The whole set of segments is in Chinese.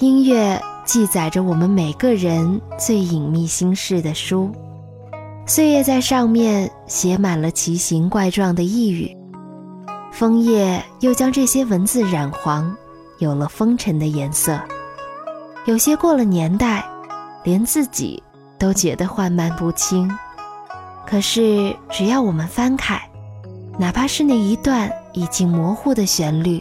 音乐记载着我们每个人最隐秘心事的书，岁月在上面写满了奇形怪状的呓语，枫叶又将这些文字染黄，有了风尘的颜色。有些过了年代，连自己都觉得缓慢不清。可是只要我们翻开，哪怕是那一段已经模糊的旋律，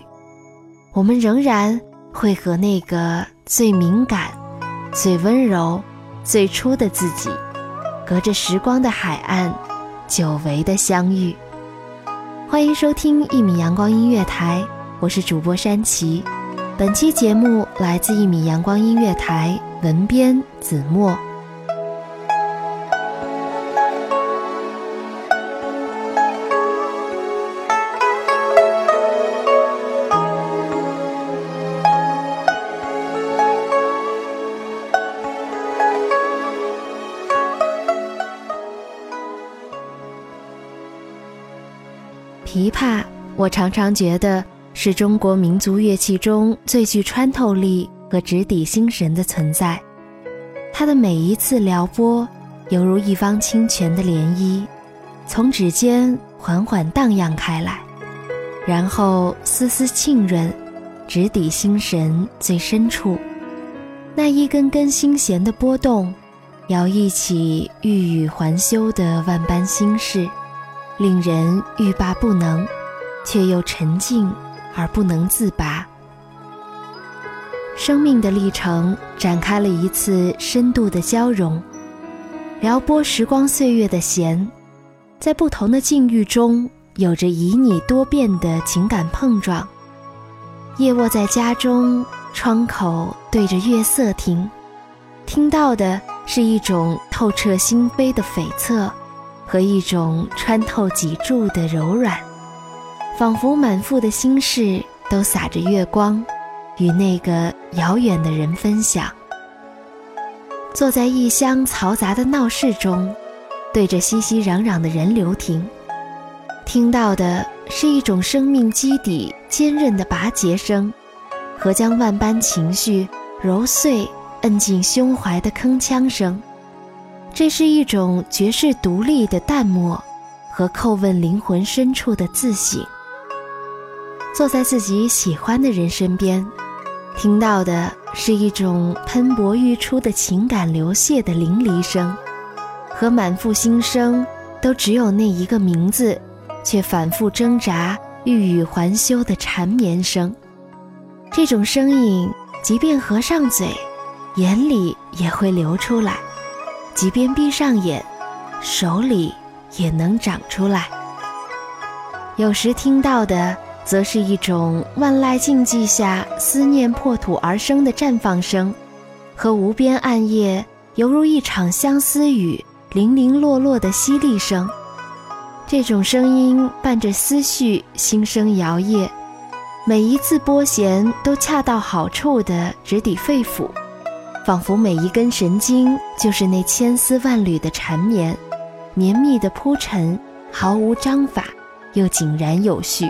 我们仍然会和那个最敏感、最温柔、最初的自己，隔着时光的海岸，久违的相遇。欢迎收听一米阳光音乐台，我是主播山崎。本期节目来自一米阳光音乐台，文编子墨。琵琶，我常常觉得是中国民族乐器中最具穿透力和直抵心神的存在。它的每一次撩拨，犹如一方清泉的涟漪，从指尖缓缓荡漾开来，然后丝丝沁润，直抵心神最深处。那一根根心弦的波动，摇曳起欲语还休的万般心事。令人欲罢不能，却又沉静而不能自拔。生命的历程展开了一次深度的交融，撩拨时光岁月的弦，在不同的境遇中有着旖旎多变的情感碰撞。夜卧在家中，窗口对着月色听，听到的是一种透彻心扉的悱恻。和一种穿透脊柱的柔软，仿佛满腹的心事都洒着月光，与那个遥远的人分享。坐在异乡嘈杂的闹市中，对着熙熙攘攘的人流听，听到的是一种生命基底坚韧的拔节声，和将万般情绪揉碎、摁进胸怀的铿锵声。这是一种绝世独立的淡漠，和叩问灵魂深处的自省。坐在自己喜欢的人身边，听到的是一种喷薄欲出的情感流泻的淋漓声，和满腹心声都只有那一个名字，却反复挣扎、欲语还休的缠绵声。这种声音，即便合上嘴，眼里也会流出来。即便闭上眼，手里也能长出来。有时听到的则是一种万籁静寂下思念破土而生的绽放声，和无边暗夜犹如一场相思雨零零落落的淅沥声。这种声音伴着思绪，心声摇曳，每一次拨弦都恰到好处地直抵肺腑，仿佛每一根神经就是那千丝万缕的缠绵，绵密的铺陈，毫无章法，又井然有序。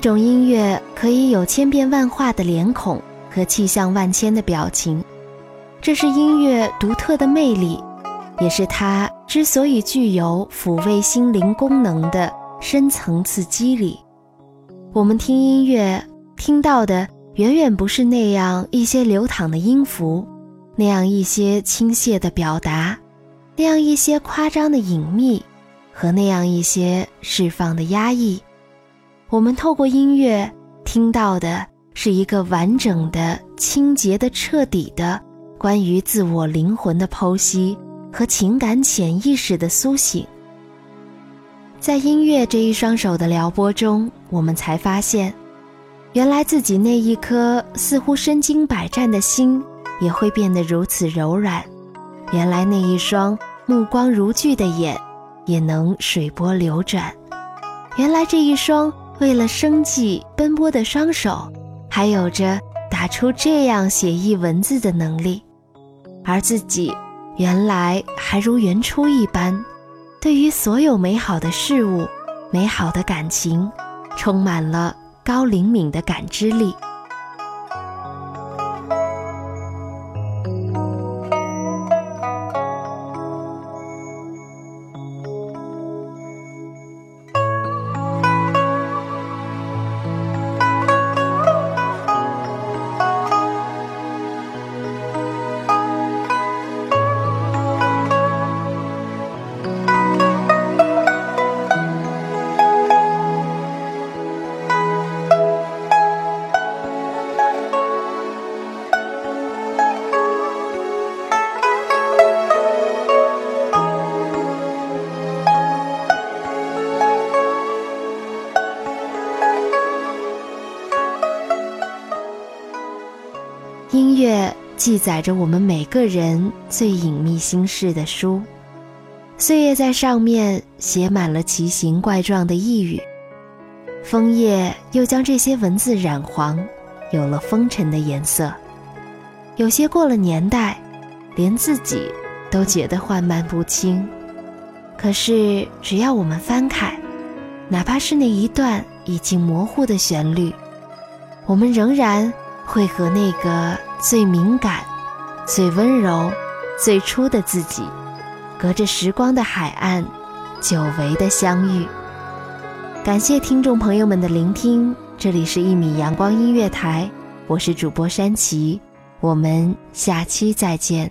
种音乐可以有千变万化的脸孔和气象万千的表情，这是音乐独特的魅力，也是它之所以具有抚慰心灵功能的深层次机理。我们听音乐听到的远远不是那样一些流淌的音符，那样一些倾泻的表达，那样一些夸张的隐秘，和那样一些释放的压抑。我们透过音乐听到的是一个完整的、清洁的、彻底的关于自我灵魂的剖析和情感潜意识的苏醒。在音乐这一双手的撩拨中，我们才发现，原来自己那一颗似乎身经百战的心也会变得如此柔软；原来那一双目光如炬的眼也能水波流转；原来这一双。为了生计奔波的双手，还有着打出这样写意文字的能力，而自己原来还如原初一般，对于所有美好的事物、美好的感情，充满了高灵敏的感知力。记载着我们每个人最隐秘心事的书，岁月在上面写满了奇形怪状的呓语，枫叶又将这些文字染黄，有了风尘的颜色。有些过了年代，连自己都觉得缓慢不清。可是只要我们翻开，哪怕是那一段已经模糊的旋律，我们仍然。会和那个最敏感、最温柔、最初的自己，隔着时光的海岸，久违的相遇。感谢听众朋友们的聆听，这里是《一米阳光音乐台》，我是主播山崎，我们下期再见。